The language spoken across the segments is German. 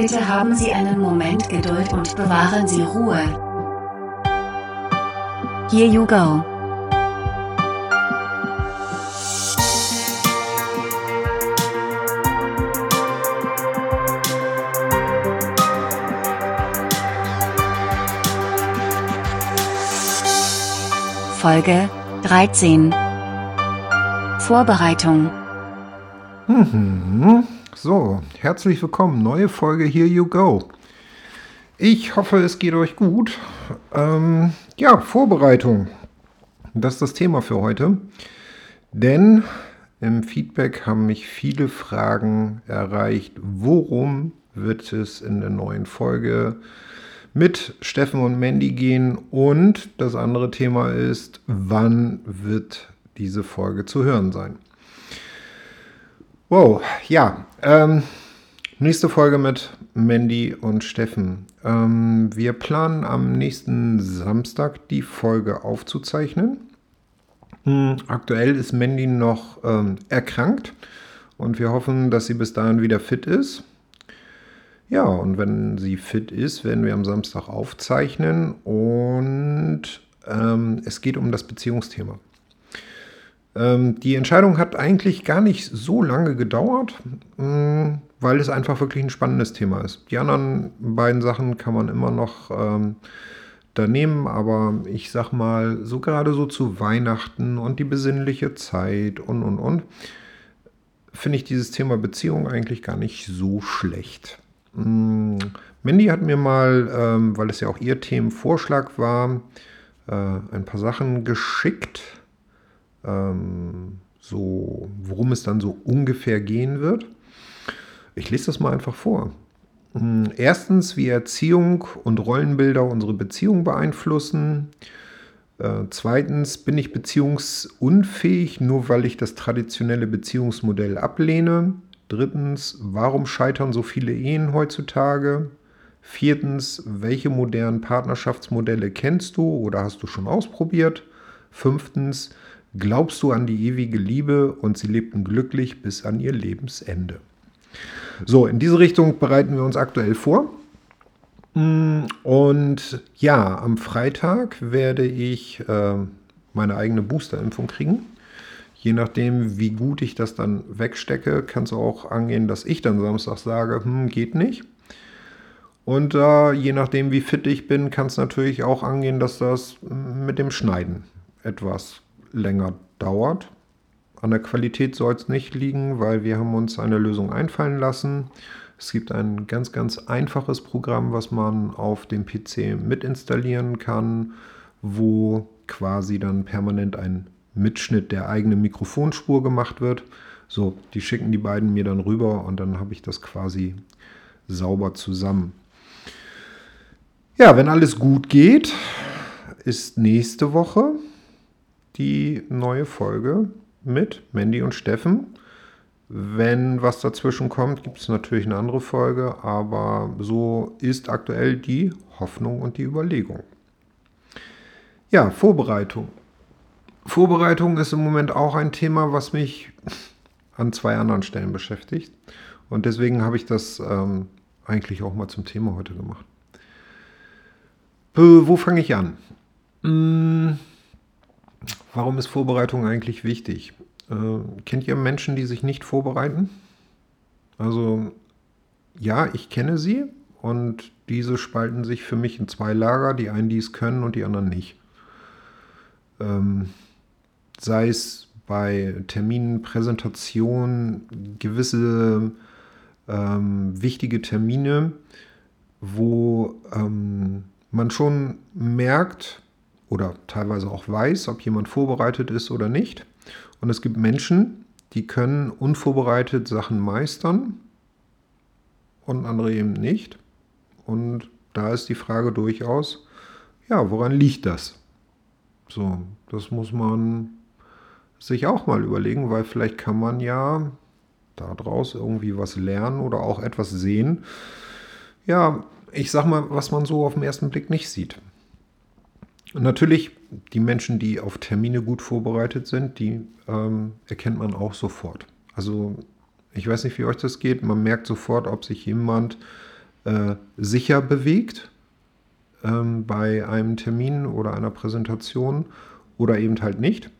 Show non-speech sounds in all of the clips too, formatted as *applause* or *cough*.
Bitte haben Sie einen Moment Geduld und bewahren Sie Ruhe. Here you go. Folge 13 Vorbereitung Mhm. So, herzlich willkommen. Neue Folge Here You Go. Ich hoffe, es geht euch gut. Ähm, ja, Vorbereitung. Das ist das Thema für heute. Denn im Feedback haben mich viele Fragen erreicht. Worum wird es in der neuen Folge mit Steffen und Mandy gehen? Und das andere Thema ist, wann wird diese Folge zu hören sein? Wow, ja. Ähm, nächste Folge mit Mandy und Steffen. Ähm, wir planen am nächsten Samstag die Folge aufzuzeichnen. Hm, aktuell ist Mandy noch ähm, erkrankt und wir hoffen, dass sie bis dahin wieder fit ist. Ja, und wenn sie fit ist, werden wir am Samstag aufzeichnen und ähm, es geht um das Beziehungsthema. Ähm, die Entscheidung hat eigentlich gar nicht so lange gedauert, mm, weil es einfach wirklich ein spannendes Thema ist. Die anderen beiden Sachen kann man immer noch ähm, da nehmen, aber ich sag mal, so gerade so zu Weihnachten und die besinnliche Zeit und und und, finde ich dieses Thema Beziehung eigentlich gar nicht so schlecht. Mh, mm, Mandy hat mir mal, ähm, weil es ja auch ihr Themenvorschlag war, äh, ein paar Sachen geschickt ähm, so, worum es dann so ungefähr gehen wird. Ich lese das mal einfach vor. Hm, erstens, wie Erziehung und Rollenbilder unsere Beziehung beeinflussen. Äh, zweitens, bin ich beziehungsunfähig, nur weil ich das traditionelle Beziehungsmodell ablehne. Drittens, warum scheitern so viele Ehen heutzutage? Viertens, welche modernen Partnerschaftsmodelle kennst du oder hast du schon ausprobiert? Fünftens, glaubst du an die ewige Liebe und sie lebten glücklich bis an ihr Lebensende. So, in diese Richtung bereiten wir uns aktuell vor. Mm, und ja, am Freitag werde ich äh, meine eigene Boosterimpfung kriegen. Je nachdem, wie gut ich das dann wegstecke, kann es auch angehen, dass ich dann Samstag sage, hm, geht nicht. Und äh, je nachdem, wie fit ich bin, kann es natürlich auch angehen, dass das mit dem Schneiden etwas länger dauert. An der Qualität soll es nicht liegen, weil wir haben uns eine Lösung einfallen lassen. Es gibt ein ganz, ganz einfaches Programm, was man auf dem PC mit installieren kann, wo quasi dann permanent ein Mitschnitt der eigenen Mikrofonspur gemacht wird. So, die schicken die beiden mir dann rüber und dann habe ich das quasi sauber zusammen. Ja, wenn alles gut geht, ist nächste Woche die neue Folge mit Mandy und Steffen. Wenn was dazwischen kommt, gibt es natürlich eine andere Folge, aber so ist aktuell die Hoffnung und die Überlegung. Ja, Vorbereitung. Vorbereitung ist im Moment auch ein Thema, was mich an zwei anderen Stellen beschäftigt. Und deswegen habe ich das ähm, eigentlich auch mal zum Thema heute gemacht. Wo fange ich an? Hm, Warum ist Vorbereitung eigentlich wichtig? Äh, kennt ihr Menschen, die sich nicht vorbereiten? Also ja, ich kenne sie und diese spalten sich für mich in zwei Lager, die einen, die es können und die anderen nicht. Ähm, sei es bei Terminen, Präsentationen, gewisse ähm, wichtige Termine, wo ähm, man schon merkt, oder teilweise auch weiß, ob jemand vorbereitet ist oder nicht. Und es gibt Menschen, die können unvorbereitet Sachen meistern und andere eben nicht. Und da ist die Frage durchaus, ja, woran liegt das? So, das muss man sich auch mal überlegen, weil vielleicht kann man ja daraus irgendwie was lernen oder auch etwas sehen. Ja, ich sag mal, was man so auf den ersten Blick nicht sieht. Und natürlich, die Menschen, die auf Termine gut vorbereitet sind, die ähm, erkennt man auch sofort. Also ich weiß nicht, wie euch das geht. Man merkt sofort, ob sich jemand äh, sicher bewegt ähm, bei einem Termin oder einer Präsentation oder eben halt nicht.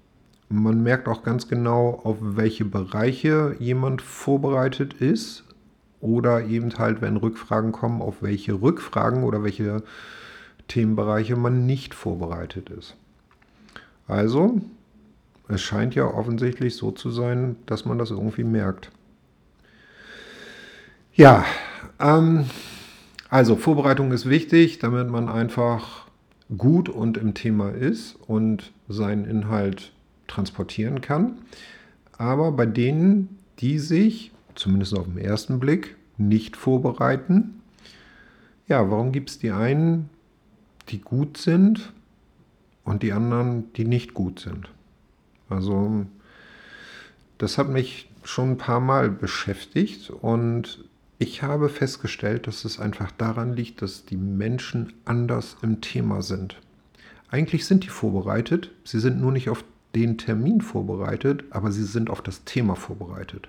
Man merkt auch ganz genau, auf welche Bereiche jemand vorbereitet ist oder eben halt, wenn Rückfragen kommen, auf welche Rückfragen oder welche Themenbereiche man nicht vorbereitet ist. Also, es scheint ja offensichtlich so zu sein, dass man das irgendwie merkt. Ja, ähm, also Vorbereitung ist wichtig, damit man einfach gut und im Thema ist und seinen Inhalt transportieren kann. Aber bei denen, die sich, zumindest auf den ersten Blick, nicht vorbereiten, ja, warum gibt es die einen, die gut sind und die anderen, die nicht gut sind? Also das hat mich schon ein paar Mal beschäftigt und ich habe festgestellt, dass es einfach daran liegt, dass die Menschen anders im Thema sind. Eigentlich sind die vorbereitet, sie sind nur nicht auf den Termin vorbereitet, aber sie sind auf das Thema vorbereitet.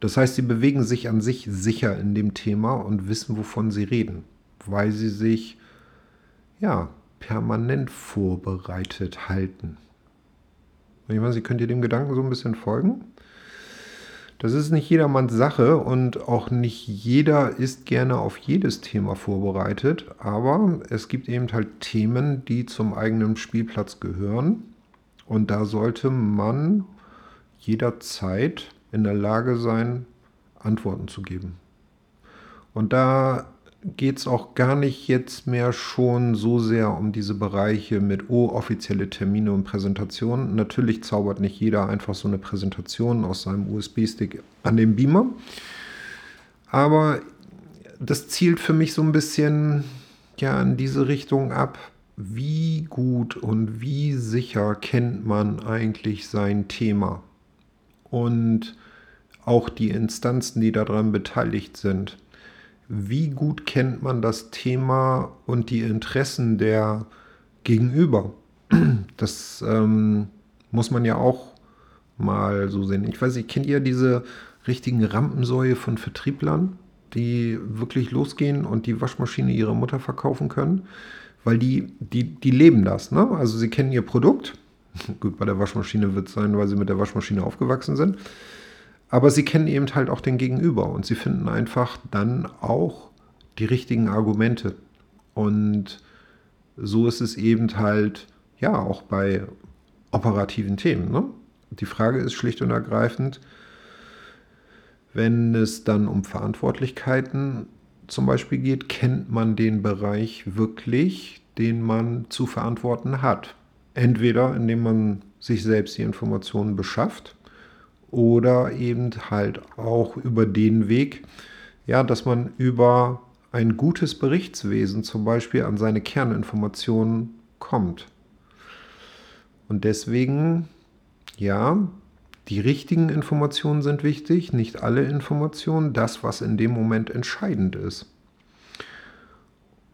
Das heißt, sie bewegen sich an sich sicher in dem Thema und wissen, wovon sie reden, weil sie sich ja permanent vorbereitet halten. Ich weiß, Sie könnt ihr dem Gedanken so ein bisschen folgen? Das ist nicht jedermanns Sache und auch nicht jeder ist gerne auf jedes Thema vorbereitet, aber es gibt eben halt Themen, die zum eigenen Spielplatz gehören und da sollte man jederzeit in der Lage sein, Antworten zu geben. Und da geht es auch gar nicht jetzt mehr schon so sehr um diese Bereiche mit, oh, offizielle Termine und Präsentationen. Natürlich zaubert nicht jeder einfach so eine Präsentation aus seinem USB-Stick an den Beamer. Aber das zielt für mich so ein bisschen ja, in diese Richtung ab. Wie gut und wie sicher kennt man eigentlich sein Thema? Und auch die Instanzen, die daran beteiligt sind wie gut kennt man das Thema und die Interessen der Gegenüber? Das ähm, muss man ja auch mal so sehen. Ich weiß nicht, kennt ihr diese richtigen Rampensäue von Vertrieblern, die wirklich losgehen und die Waschmaschine ihrer Mutter verkaufen können? Weil die, die, die leben das, ne? Also sie kennen ihr Produkt. *laughs* Gut, bei der Waschmaschine wird es sein, weil sie mit der Waschmaschine aufgewachsen sind. Aber sie kennen eben halt auch den Gegenüber und sie finden einfach dann auch die richtigen Argumente. Und so ist es eben halt, ja, auch bei operativen Themen. Ne? Die Frage ist schlicht und ergreifend, wenn es dann um Verantwortlichkeiten zum Beispiel geht, kennt man den Bereich wirklich, den man zu verantworten hat. Entweder indem man sich selbst die Informationen beschafft oder eben halt auch über den Weg, ja, dass man über ein gutes Berichtswesen zum Beispiel an seine Kerninformationen kommt. Und deswegen, ja, die richtigen Informationen sind wichtig, nicht alle Informationen, das, was in dem Moment entscheidend ist.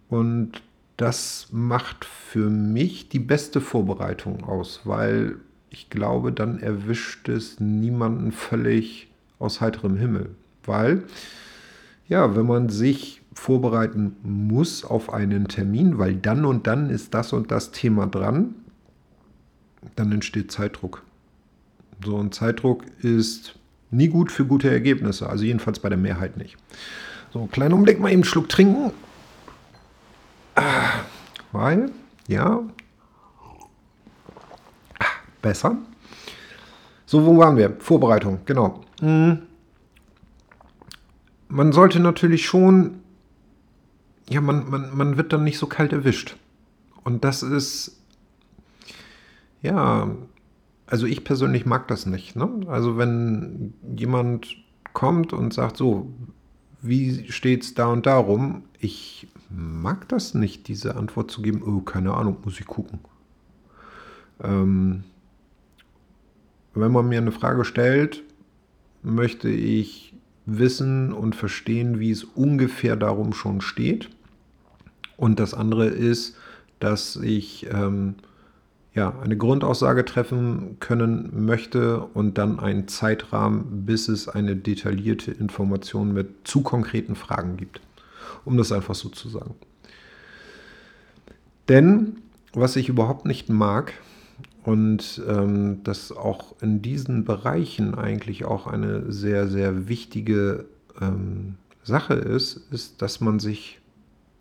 Und das macht für mich die beste Vorbereitung aus, weil ich glaube, dann erwischt es niemanden völlig aus heiterem Himmel. Weil, ja, wenn man sich vorbereiten muss auf einen Termin, weil dann und dann ist das und das Thema dran, dann entsteht Zeitdruck. So ein Zeitdruck ist nie gut für gute Ergebnisse, also jedenfalls bei der Mehrheit nicht. So, kleinen Umblick mal eben Schluck trinken. Ah, weil, ja, besser. So, wo waren wir? Vorbereitung, genau. Hm. Man sollte natürlich schon, ja, man, man, man wird dann nicht so kalt erwischt. Und das ist, ja, also ich persönlich mag das nicht. Ne? Also wenn jemand kommt und sagt so, wie steht es da und darum? Ich mag das nicht, diese Antwort zu geben. Oh, keine Ahnung, muss ich gucken. Ähm, wenn man mir eine Frage stellt, möchte ich wissen und verstehen, wie es ungefähr darum schon steht. Und das andere ist, dass ich ähm, ja, eine Grundaussage treffen können möchte und dann einen Zeitrahmen, bis es eine detaillierte Information mit zu konkreten Fragen gibt. Um das einfach so zu sagen. Denn was ich überhaupt nicht mag, und ähm, das auch in diesen Bereichen eigentlich auch eine sehr, sehr wichtige ähm, Sache ist, ist, dass man sich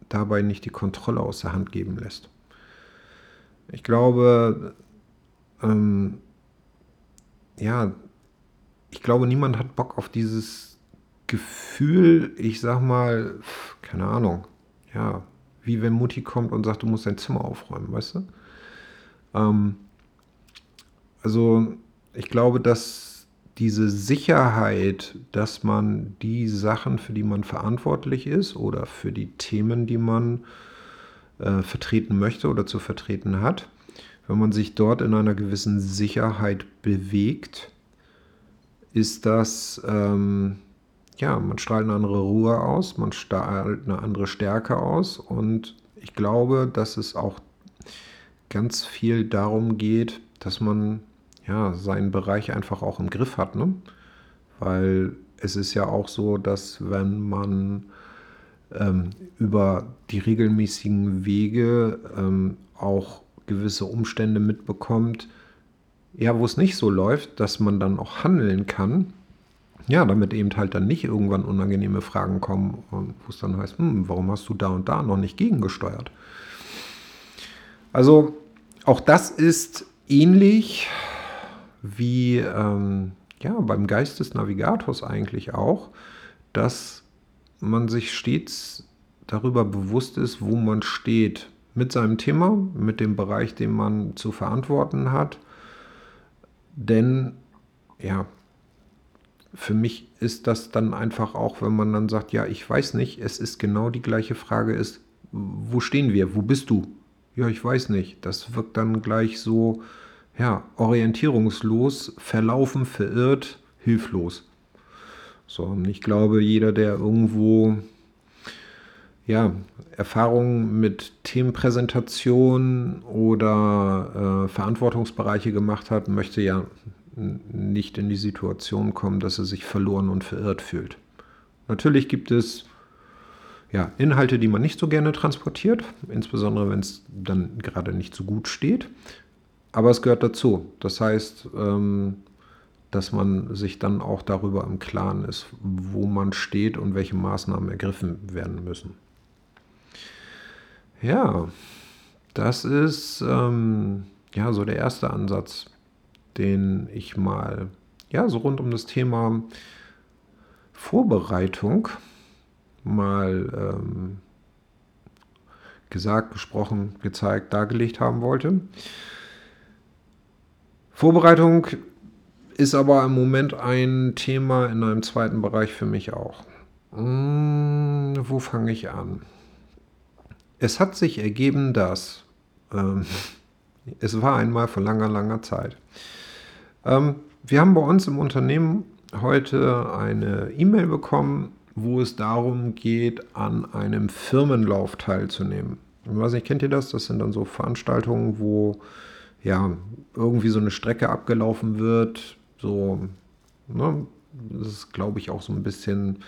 dabei nicht die Kontrolle aus der Hand geben lässt. Ich glaube, ähm, ja, ich glaube, niemand hat Bock auf dieses Gefühl, ich sag mal, keine Ahnung, ja, wie wenn Mutti kommt und sagt, du musst dein Zimmer aufräumen, weißt du? Ähm, also ich glaube, dass diese Sicherheit, dass man die Sachen, für die man verantwortlich ist oder für die Themen, die man äh, vertreten möchte oder zu vertreten hat, wenn man sich dort in einer gewissen Sicherheit bewegt, ist das, ähm, ja, man strahlt eine andere Ruhe aus, man strahlt eine andere Stärke aus und ich glaube, dass es auch ganz viel darum geht, dass man ja, seinen Bereich einfach auch im Griff hat. Ne? Weil es ist ja auch so, dass wenn man ähm, über die regelmäßigen Wege ähm, auch gewisse Umstände mitbekommt, ja, wo es nicht so läuft, dass man dann auch handeln kann. Ja, damit eben halt dann nicht irgendwann unangenehme Fragen kommen und wo es dann heißt, hm, warum hast du da und da noch nicht gegengesteuert? Also auch das ist ähnlich wie ähm, ja, beim Geist des Navigators eigentlich auch, dass man sich stets darüber bewusst ist, wo man steht mit seinem Thema, mit dem Bereich, den man zu verantworten hat. Denn ja, für mich ist das dann einfach auch, wenn man dann sagt, ja, ich weiß nicht, es ist genau die gleiche Frage ist, wo stehen wir? Wo bist du? Ja, ich weiß nicht. Das wirkt dann gleich so, ja, orientierungslos, verlaufen, verirrt, hilflos. So, und ich glaube, jeder, der irgendwo ja, Erfahrungen mit Themenpräsentation oder äh, Verantwortungsbereiche gemacht hat, möchte ja nicht in die Situation kommen, dass er sich verloren und verirrt fühlt. Natürlich gibt es ja, Inhalte, die man nicht so gerne transportiert, insbesondere wenn es dann gerade nicht so gut steht. Aber es gehört dazu. Das heißt, ähm, dass man sich dann auch darüber im Klaren ist, wo man steht und welche Maßnahmen ergriffen werden müssen. Ja, das ist ähm, ja so der erste Ansatz, den ich mal ja so rund um das Thema Vorbereitung mal ähm, gesagt, gesprochen, gezeigt, dargelegt haben wollte. Vorbereitung ist aber im Moment ein Thema in einem zweiten Bereich für mich auch. Hm, wo fange ich an? Es hat sich ergeben, dass ähm, *laughs* es war einmal vor langer, langer Zeit. Ähm, wir haben bei uns im Unternehmen heute eine E-Mail bekommen, wo es darum geht, an einem Firmenlauf teilzunehmen. Ich weiß nicht, kennt ihr das? Das sind dann so Veranstaltungen, wo ja, irgendwie so eine Strecke abgelaufen wird. So, ne, das ist, glaube ich, auch so ein bisschen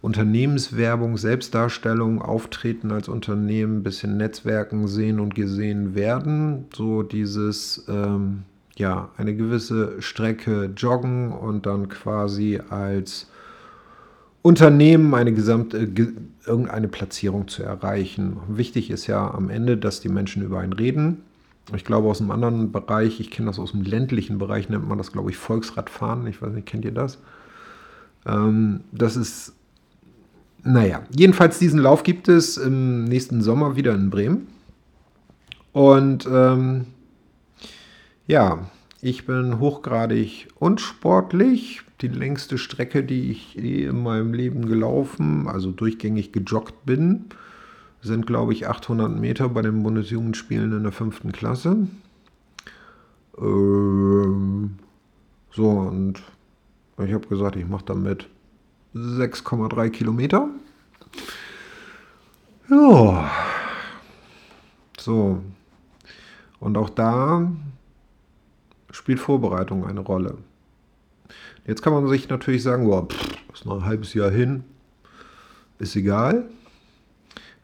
Unternehmenswerbung, Selbstdarstellung, Auftreten als Unternehmen, ein bisschen Netzwerken sehen und gesehen werden. So dieses, ähm, ja, eine gewisse Strecke joggen und dann quasi als Unternehmen eine gesamte, irgendeine Platzierung zu erreichen. Wichtig ist ja am Ende, dass die Menschen über einen reden ich glaube aus einem anderen Bereich, ich kenne das aus dem ländlichen Bereich, nennt man das, glaube ich, Volksradfahren. Ich weiß nicht, kennt ihr das? Ähm, das ist, naja, jedenfalls diesen Lauf gibt es im nächsten Sommer wieder in Bremen. Und ähm, ja, ich bin hochgradig unsportlich. Die längste Strecke, die ich je in meinem Leben gelaufen, also durchgängig gejoggt bin, sind, glaube ich, 800 Meter bei den Bundesjugendspielen in der fünften Klasse. Ähm, so, und ich habe gesagt, ich mache damit 6,3 Kilometer. Ja. So. Und auch da spielt Vorbereitung eine Rolle. Jetzt kann man sich natürlich sagen, boah, pff, ist noch ein halbes Jahr hin ist egal.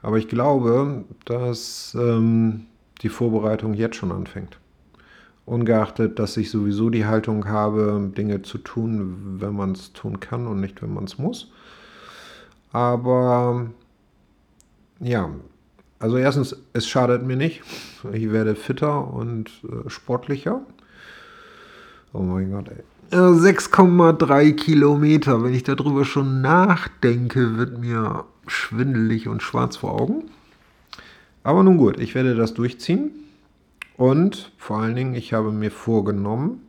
Aber ich glaube, dass ähm, die Vorbereitung jetzt schon anfängt. Ungeachtet, dass ich sowieso die Haltung habe, Dinge zu tun, wenn man es tun kann und nicht, wenn man es muss. Aber ja, also erstens, es schadet mir nicht. Ich werde fitter und äh, sportlicher. Oh mein Gott, ey. 6,3 Kilometer. Wenn ich darüber schon nachdenke, wird mir schwindelig und schwarz vor Augen. Aber nun gut, ich werde das durchziehen. Und vor allen Dingen, ich habe mir vorgenommen,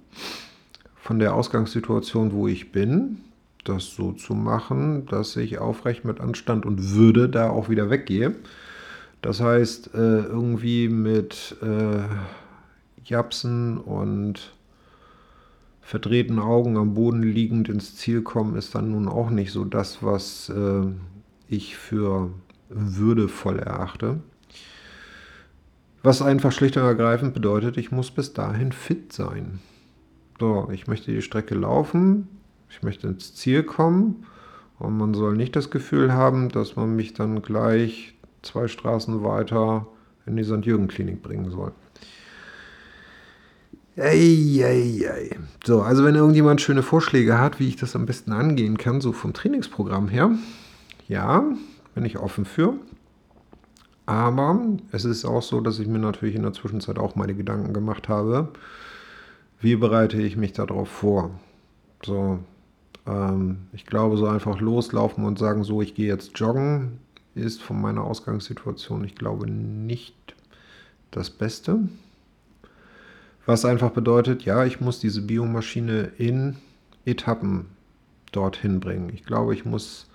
von der Ausgangssituation, wo ich bin, das so zu machen, dass ich aufrecht mit Anstand und Würde da auch wieder weggehe. Das heißt, äh, irgendwie mit äh, Japsen und verdrehten Augen am Boden liegend ins Ziel kommen, ist dann nun auch nicht so das, was äh, ich für würdevoll erachte. Was einfach schlicht und ergreifend bedeutet, ich muss bis dahin fit sein. So, ich möchte die Strecke laufen, ich möchte ins Ziel kommen und man soll nicht das Gefühl haben, dass man mich dann gleich zwei Straßen weiter in die St. Jürgen Klinik bringen soll. Ei, ei, ei. So, also wenn irgendjemand schöne Vorschläge hat, wie ich das am besten angehen kann, so vom Trainingsprogramm her, ja, bin ich offen für. Aber es ist auch so, dass ich mir natürlich in der Zwischenzeit auch meine Gedanken gemacht habe, wie bereite ich mich darauf vor. So, ähm, ich glaube, so einfach loslaufen und sagen, so, ich gehe jetzt joggen, ist von meiner Ausgangssituation, ich glaube, nicht das Beste. Was einfach bedeutet, ja, ich muss diese Biomaschine in Etappen dorthin bringen. Ich glaube, ich muss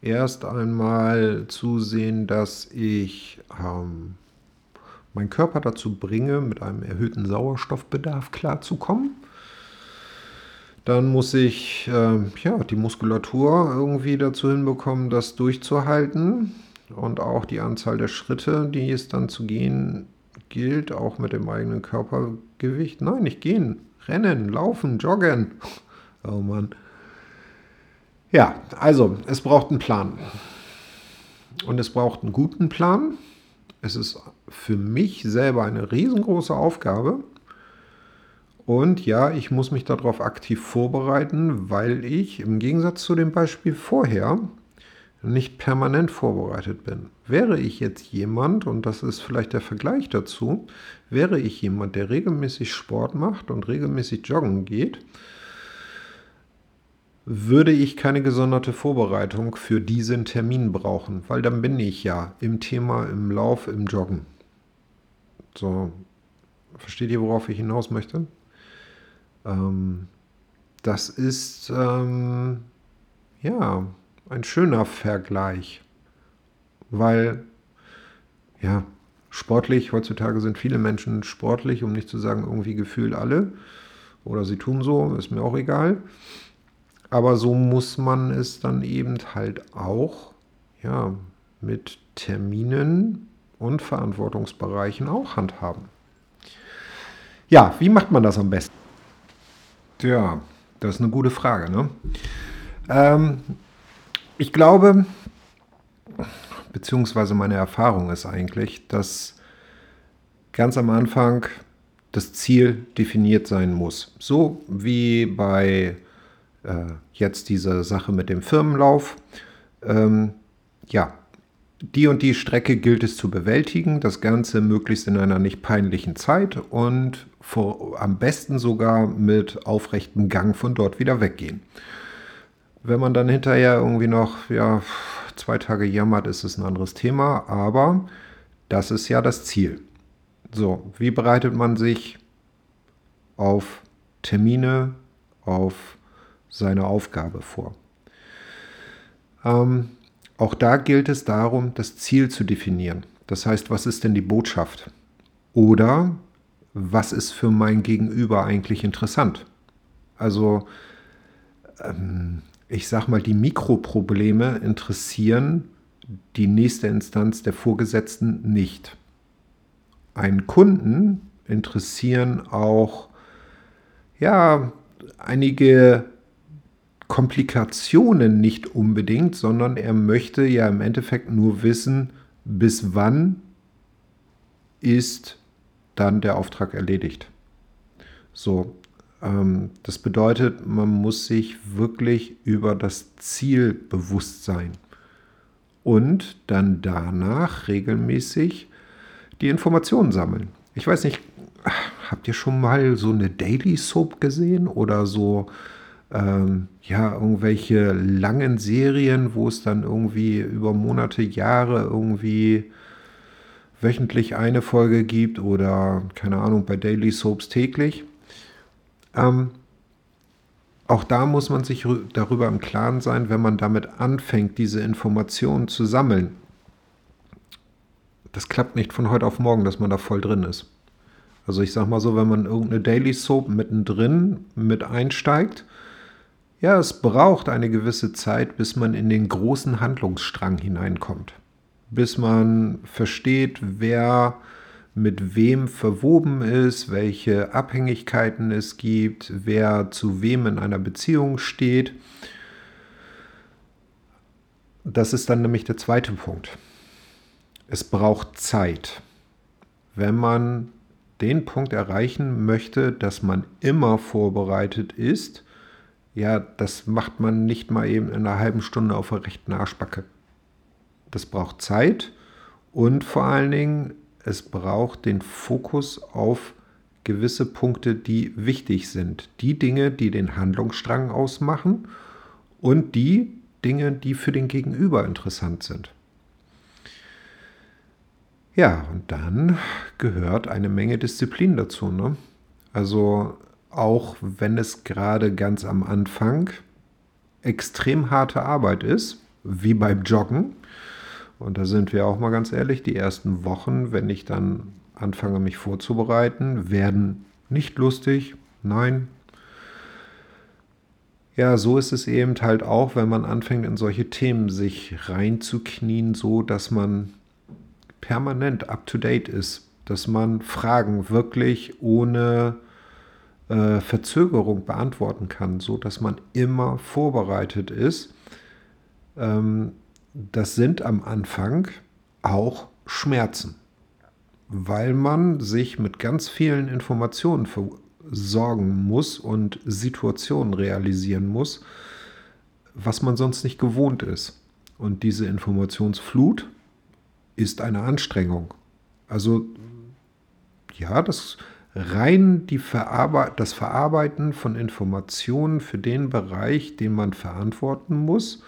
erst einmal zusehen, dass ich ähm, meinen Körper dazu bringe, mit einem erhöhten Sauerstoffbedarf klarzukommen. Dann muss ich äh, ja, die Muskulatur irgendwie dazu hinbekommen, das durchzuhalten. Und auch die Anzahl der Schritte, die es dann zu gehen gilt, auch mit dem eigenen Körpergewicht. Nein, nicht gehen, rennen, laufen, joggen. *laughs* Oh Mann. Ja, also es braucht einen Plan. Und es braucht einen guten Plan. Es ist für mich selber eine riesengroße Aufgabe, und ja, ich muss mich darauf aktiv vorbereiten, weil ich im Gegensatz zu dem Beispiel vorher nicht permanent vorbereitet bin. Wäre ich jetzt jemand, und das ist vielleicht der Vergleich dazu, wäre ich jemand, der regelmäßig Sport macht und regelmäßig joggen geht, würde ich keine gesonderte Vorbereitung für diesen Termin brauchen, weil dann bin ich ja im Thema, im Lauf, im Joggen. So, versteht ihr, worauf ich hinaus möchte? Ähm, das ist ähm, ja ein schöner Vergleich, weil ja sportlich, heutzutage sind viele Menschen sportlich, um nicht zu sagen irgendwie gefühlt alle, oder sie tun so, ist mir auch egal. Aber so muss man es dann eben halt auch ja, mit Terminen und Verantwortungsbereichen auch handhaben. Ja, wie macht man das am besten? Ja, das ist eine gute Frage. Ne? Ähm, ich glaube, beziehungsweise meine Erfahrung ist eigentlich, dass ganz am Anfang das Ziel definiert sein muss. So wie bei äh, jetzt dieser Sache mit dem Firmenlauf. Ähm, ja, die und die Strecke gilt es zu bewältigen, das Ganze möglichst in einer nicht peinlichen Zeit und vor, am besten sogar mit aufrechtem Gang von dort wieder weggehen. Wenn man dann hinterher irgendwie noch ja, zwei Tage jammert, ist es ein anderes Thema, aber das ist ja das Ziel. So, wie bereitet man sich auf Termine, auf seine Aufgabe vor? Ähm, auch da gilt es darum, das Ziel zu definieren. Das heißt, was ist denn die Botschaft? Oder was ist für mein Gegenüber eigentlich interessant? Also, ähm, ich sag mal, die Mikroprobleme interessieren die nächste Instanz der Vorgesetzten nicht. Einen Kunden interessieren auch ja einige Komplikationen nicht unbedingt, sondern er möchte ja im Endeffekt nur wissen, bis wann ist dann der Auftrag erledigt. So, das bedeutet, man muss sich wirklich über das Ziel bewusst sein und dann danach regelmäßig die Informationen sammeln. Ich weiß nicht, habt ihr schon mal so eine Daily Soap gesehen oder so ähm, ja irgendwelche langen Serien, wo es dann irgendwie über Monate, Jahre irgendwie wöchentlich eine Folge gibt oder keine Ahnung bei Daily Soaps täglich? Ähm, auch da muss man sich darüber im Klaren sein, wenn man damit anfängt, diese Informationen zu sammeln. Das klappt nicht von heute auf morgen, dass man da voll drin ist. Also ich sag mal so, wenn man irgendeine Daily Soap mittendrin mit einsteigt, ja, es braucht eine gewisse Zeit, bis man in den großen Handlungsstrang hineinkommt. Bis man versteht, wer mit wem verwoben ist, welche Abhängigkeiten es gibt, wer zu wem in einer Beziehung steht. Das ist dann nämlich der zweite Punkt. Es braucht Zeit. Wenn man den Punkt erreichen möchte, dass man immer vorbereitet ist, ja, das macht man nicht mal eben in einer halben Stunde auf der rechten Arschbacke. Das braucht Zeit und vor allen Dingen es braucht den Fokus auf gewisse Punkte, die wichtig sind. Die Dinge, die den Handlungsstrang ausmachen und die Dinge, die für den Gegenüber interessant sind. Ja, und dann gehört eine Menge Disziplin dazu. Ne? Also auch wenn es gerade ganz am Anfang extrem harte Arbeit ist, wie beim Joggen, und da sind wir auch mal ganz ehrlich, die ersten Wochen, wenn ich dann anfange, mich vorzubereiten, werden nicht lustig. Nein. Ja, so ist es eben halt auch, wenn man anfängt, in solche Themen sich reinzuknien, so dass man permanent up-to-date ist, dass man Fragen wirklich ohne äh, Verzögerung beantworten kann, so dass man immer vorbereitet ist. Ähm, das sind am Anfang auch Schmerzen, weil man sich mit ganz vielen Informationen versorgen muss und Situationen realisieren muss, was man sonst nicht gewohnt ist. Und diese Informationsflut ist eine Anstrengung. Also ja, das rein die Verarbe das Verarbeiten von Informationen für den Bereich, den man verantworten muss,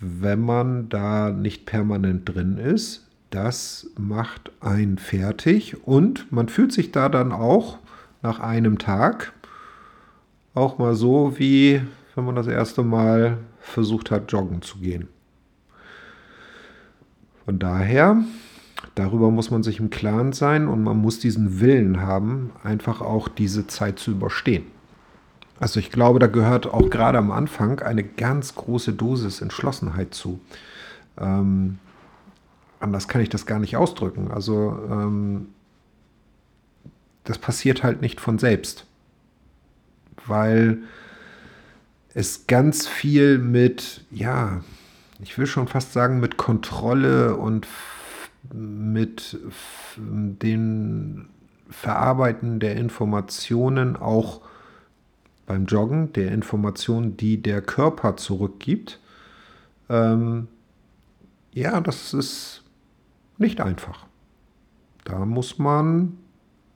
wenn man da nicht permanent drin ist, das macht einen fertig und man fühlt sich da dann auch nach einem Tag auch mal so, wie wenn man das erste Mal versucht hat, joggen zu gehen. Von daher, darüber muss man sich im Klaren sein und man muss diesen Willen haben, einfach auch diese Zeit zu überstehen. Also ich glaube, da gehört auch gerade am Anfang eine ganz große Dosis Entschlossenheit zu. Ähm, anders kann ich das gar nicht ausdrücken. Also ähm, das passiert halt nicht von selbst, weil es ganz viel mit, ja, ich will schon fast sagen, mit Kontrolle und mit dem Verarbeiten der Informationen auch beim Joggen, der Information, die der Körper zurückgibt, ähm, ja, das ist nicht einfach. Da muss man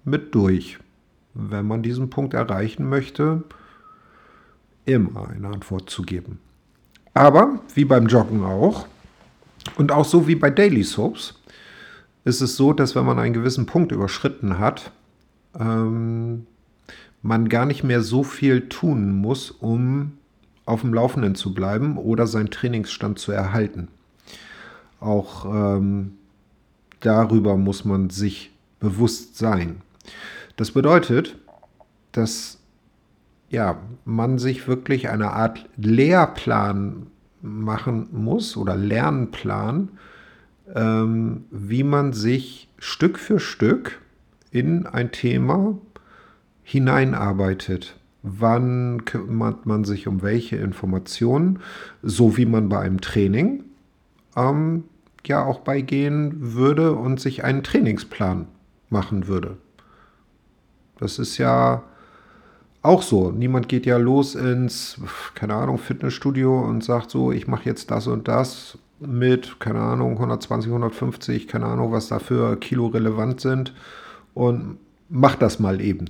mit durch, wenn man diesen Punkt erreichen möchte, immer eine Antwort zu geben. Aber wie beim Joggen auch und auch so wie bei Daily Soaps ist es so, dass wenn man einen gewissen Punkt überschritten hat, ähm, man gar nicht mehr so viel tun muss, um auf dem Laufenden zu bleiben oder seinen Trainingsstand zu erhalten. Auch ähm, darüber muss man sich bewusst sein. Das bedeutet, dass ja, man sich wirklich eine Art Lehrplan machen muss oder Lernplan, ähm, wie man sich Stück für Stück in ein Thema hineinarbeitet. wann kümmert man sich um welche Informationen, so wie man bei einem Training ähm, ja auch beigehen würde und sich einen Trainingsplan machen würde. Das ist ja auch so. Niemand geht ja los ins, keine Ahnung, Fitnessstudio und sagt so, ich mache jetzt das und das mit, keine Ahnung, 120, 150, keine Ahnung, was da für Kilo relevant sind und mach das mal eben.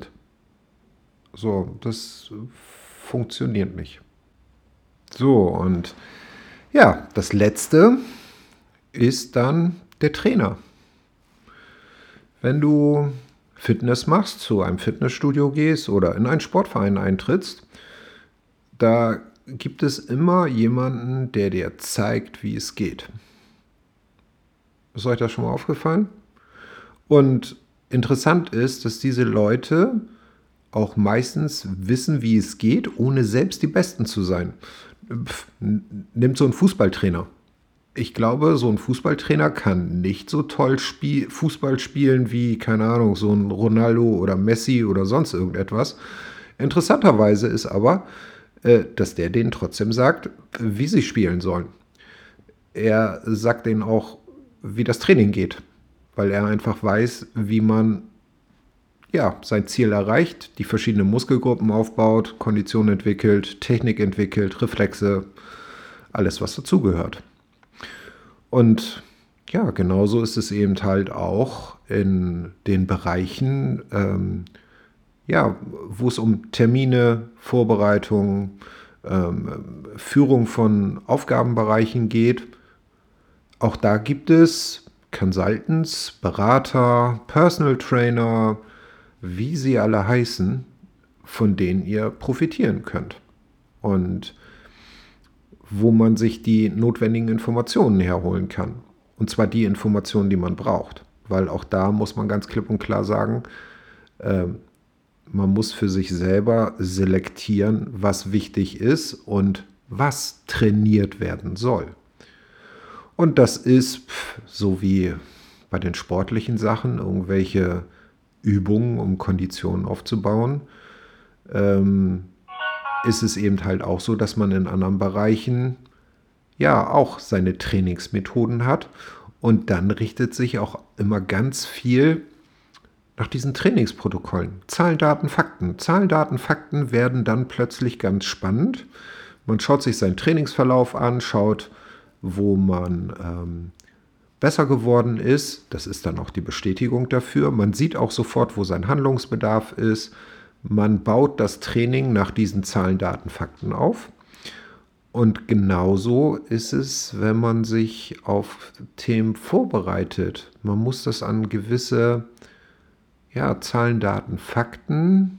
So, das funktioniert nicht. So, und ja, das letzte ist dann der Trainer. Wenn du Fitness machst, zu einem Fitnessstudio gehst oder in einen Sportverein eintrittst, da gibt es immer jemanden, der dir zeigt, wie es geht. Ist euch das schon mal aufgefallen? Und interessant ist, dass diese Leute auch meistens wissen, wie es geht, ohne selbst die Besten zu sein. Pff, nimmt so ein Fußballtrainer ich glaube, so ein Fußballtrainer kann nicht so toll Spiel, Fußball spielen wie, keine Ahnung, so ein Ronaldo oder Messi oder sonst irgendetwas. Interessanterweise ist aber, äh, dass der denen trotzdem sagt, wie sie spielen sollen. Er sagt denen auch, wie das Training geht, weil er einfach weiß, wie man ja, sein Ziel erreicht, die verschiedenen Muskelgruppen aufbaut, Kondition entwickelt, Technik entwickelt, Reflexe, alles, was dazugehört. Und ja, genauso ist es eben halt auch in den Bereichen, ähm, ja, wo es um Termine, Vorbereitung, ähm, Führung von Aufgabenbereichen geht. Auch da gibt es Consultants, Berater, Personal Trainer, wie sie alle heißen, von denen ihr profitieren könnt. Und wo man sich die notwendigen Informationen herholen kann. Und zwar die Informationen, die man braucht. Weil auch da muss man ganz klipp und klar sagen, äh, man muss für sich selber selektieren, was wichtig ist und was trainiert werden soll. Und das ist so wie bei den sportlichen Sachen, irgendwelche Übungen, um Konditionen aufzubauen. Ähm, ist es eben halt auch so, dass man in anderen Bereichen ja auch seine Trainingsmethoden hat. Und dann richtet sich auch immer ganz viel nach diesen Trainingsprotokollen. Zahlen, Daten, Fakten. Zahlen, Daten, Fakten werden dann plötzlich ganz spannend. Man schaut sich seinen Trainingsverlauf an, schaut, wo man ähm, besser geworden ist. Das ist dann auch die Bestätigung dafür. Man sieht auch sofort, wo sein Handlungsbedarf ist. Man baut das Training nach diesen Zahlen, Daten, Fakten auf. Und genauso ist es, wenn man sich auf Themen vorbereitet. Man muss das an gewisse ja, Zahlen, Daten, Fakten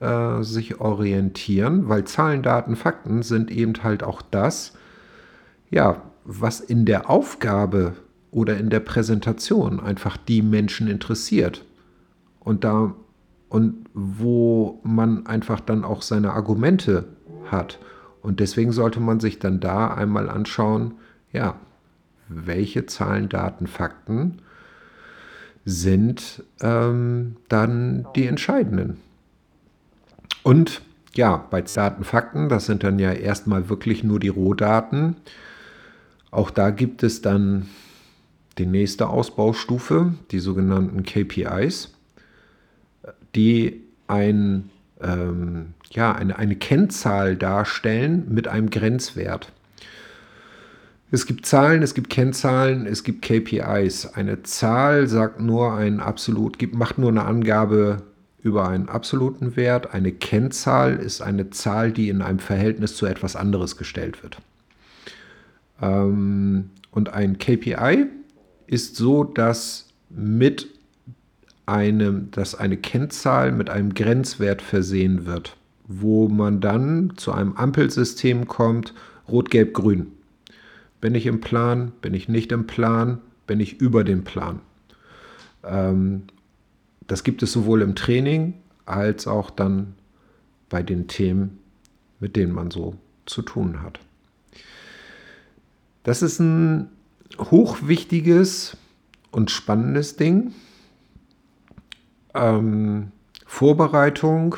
äh, sich orientieren, weil Zahlen, Daten, Fakten sind eben halt auch das, ja, was in der Aufgabe oder in der Präsentation einfach die Menschen interessiert. Und da und wo man einfach dann auch seine Argumente hat. Und deswegen sollte man sich dann da einmal anschauen, ja, welche Zahlen, Daten, Fakten sind ähm, dann die entscheidenden. Und ja, bei Daten, Fakten, das sind dann ja erstmal wirklich nur die Rohdaten. Auch da gibt es dann die nächste Ausbaustufe, die sogenannten KPIs die ein, ähm, ja, eine, eine Kennzahl darstellen mit einem Grenzwert. Es gibt Zahlen, es gibt Kennzahlen, es gibt KPIs. Eine Zahl sagt nur ein absolut, gibt, macht nur eine Angabe über einen absoluten Wert. Eine Kennzahl ist eine Zahl, die in einem Verhältnis zu etwas anderes gestellt wird. Ähm, und ein KPI ist so, dass mit einem, dass eine Kennzahl mit einem Grenzwert versehen wird, wo man dann zu einem Ampelsystem kommt, rot, gelb, grün. Bin ich im Plan, bin ich nicht im Plan, bin ich über dem Plan. Ähm, das gibt es sowohl im Training als auch dann bei den Themen, mit denen man so zu tun hat. Das ist ein hochwichtiges und spannendes Ding ähm, Vorbereitung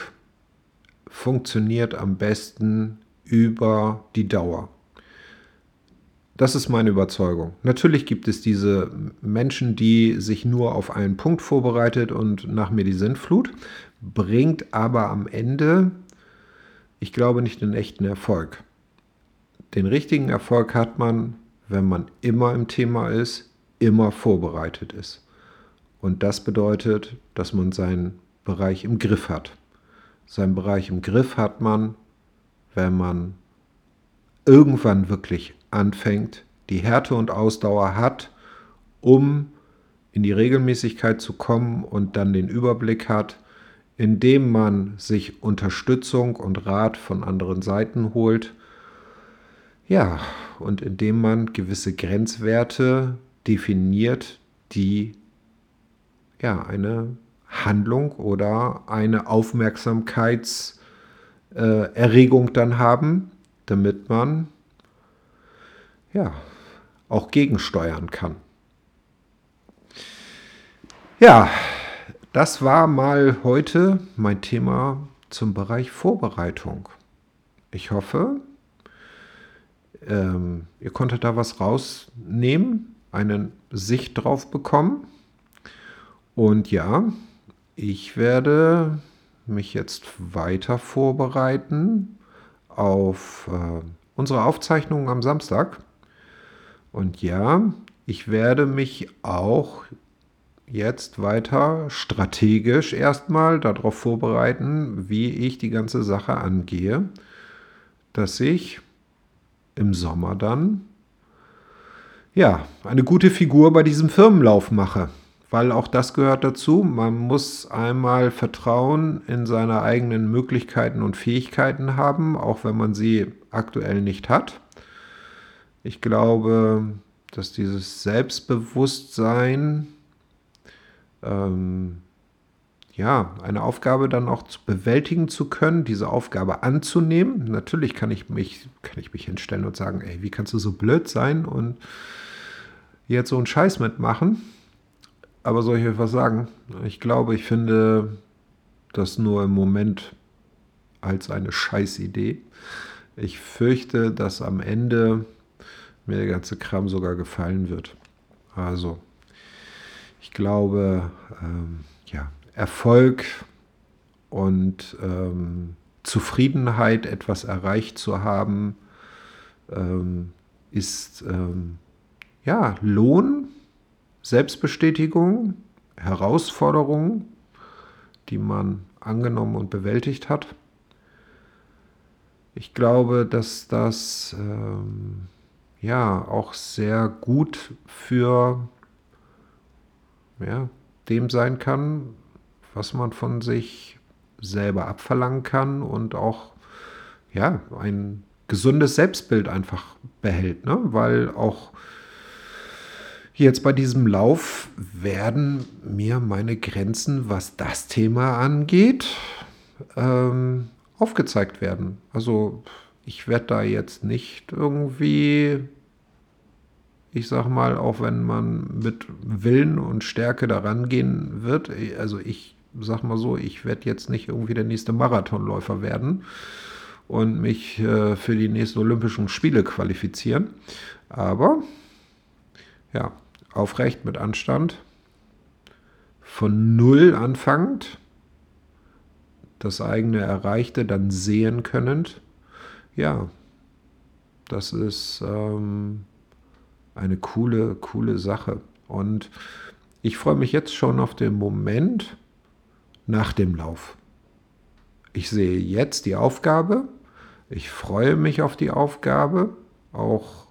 funktioniert am besten über die Dauer. Das ist meine Überzeugung. Natürlich gibt es diese Menschen, die sich nur auf einen Punkt vorbereitet und nach mir die Sintflut, bringt aber am Ende, ich glaube, nicht den echten Erfolg. Den richtigen Erfolg hat man, wenn man immer im Thema ist, immer vorbereitet ist. Und das bedeutet, dass man seinen Bereich im Griff hat. Seinen Bereich im Griff hat man, wenn man irgendwann wirklich anfängt, die Härte und Ausdauer hat, um in die Regelmäßigkeit zu kommen und dann den Überblick hat, indem man sich Unterstützung und Rat von anderen Seiten holt. Ja, und indem man gewisse Grenzwerte definiert, die ja eine Handlung oder eine Aufmerksamkeitserregung äh, dann haben, damit man ja auch gegensteuern kann. Ja, das war mal heute mein Thema zum Bereich Vorbereitung. Ich hoffe, ähm, ihr konntet da was rausnehmen, eine Sicht drauf bekommen. Und ja, ich werde mich jetzt weiter vorbereiten auf äh, unsere Aufzeichnung am Samstag. Und ja, ich werde mich auch jetzt weiter strategisch erstmal darauf vorbereiten, wie ich die ganze Sache angehe, dass ich im Sommer dann ja eine gute Figur bei diesem Firmenlauf mache weil auch das gehört dazu. Man muss einmal Vertrauen in seine eigenen Möglichkeiten und Fähigkeiten haben, auch wenn man sie aktuell nicht hat. Ich glaube, dass dieses Selbstbewusstsein, ähm, ja, eine Aufgabe dann auch zu bewältigen zu können, diese Aufgabe anzunehmen. Natürlich kann ich mich, kann ich mich hinstellen und sagen, ey, wie kannst du so blöd sein und jetzt so einen Scheiß mitmachen? Aber soll ich euch was sagen? Ich glaube, ich finde das nur im Moment als eine Scheißidee. Ich fürchte, dass am Ende mir der ganze Kram sogar gefallen wird. Also, ich glaube, ähm, Erfolg und ähm, Zufriedenheit, etwas erreicht zu haben, ähm, ist ähm, ja Lohn Selbstbestätigung, Herausforderungen, die man angenommen und bewältigt hat. Ich glaube, dass das ähm, ja auch sehr gut für ja, dem sein kann, was man von sich selber abverlangen kann und auch ja, ein gesundes Selbstbild einfach behält, ne? weil auch Jetzt bei diesem Lauf werden mir meine Grenzen, was das Thema angeht, ähm, aufgezeigt werden. Also ich werde da jetzt nicht irgendwie, ich sag mal, auch wenn man mit Willen und Stärke daran gehen wird, also ich sag mal so, ich werde jetzt nicht irgendwie der nächste Marathonläufer werden und mich äh, für die nächsten Olympischen Spiele qualifizieren. Aber ja, aufrecht mit Anstand, von Null anfangend, das eigene Erreichte dann sehen können. Ja, das ist ähm, eine coole, coole Sache. Und ich freue mich jetzt schon auf den Moment nach dem Lauf. Ich sehe jetzt die Aufgabe. Ich freue mich auf die Aufgabe, auch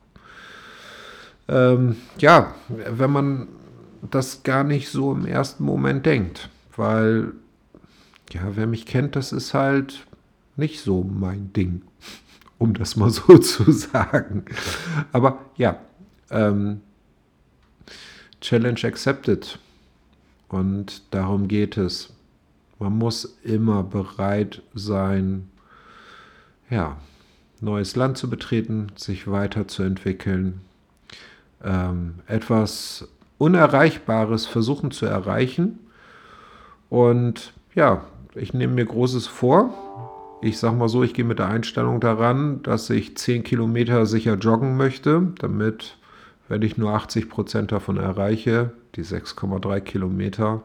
ähm, ja, wenn man das gar nicht so im ersten Moment denkt, weil, ja, wer mich kennt, das ist halt nicht so mein Ding, *laughs* um das mal so *laughs* zu sagen. Aber ja, ähm, Challenge accepted. Und darum geht es. Man muss immer bereit sein, ja, neues Land zu betreten, sich weiterzuentwickeln, ähm, etwas Unerreichbares versuchen zu erreichen. Und ja, ich nehme mir Großes vor Ich sag mal so, ich gehe mit der Einstellung daran, dass ich 10 Kilometer sicher joggen möchte, damit, wenn ich nur 80 Prozent davon erreiche, die 6,3 Kilometer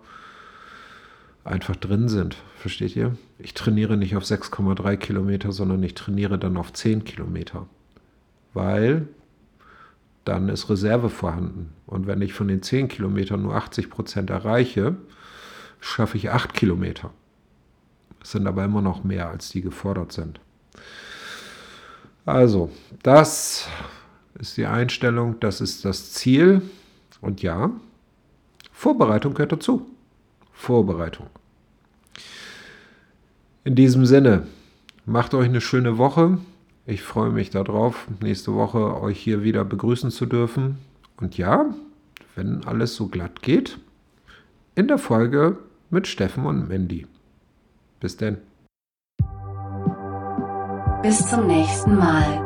einfach drin sind. Versteht ihr? Ich trainiere nicht auf 6,3 Kilometer, sondern ich trainiere dann auf 10 Kilometer. Weil dann ist Reserve vorhanden. Und wenn ich von den 10 Kilometern nur 80 Prozent erreiche, schaffe ich 8 Kilometer. Es sind aber immer noch mehr, als die gefordert sind. Also, das ist die Einstellung, das ist das Ziel. Und ja, Vorbereitung gehört dazu. Vorbereitung. In diesem Sinne, macht euch eine schöne Woche. Ich freue mich darauf, nächste Woche euch hier wieder begrüßen zu dürfen. Und ja, wenn alles so glatt geht, in der Folge mit Steffen und Mandy. Bis denn. Bis zum nächsten Mal.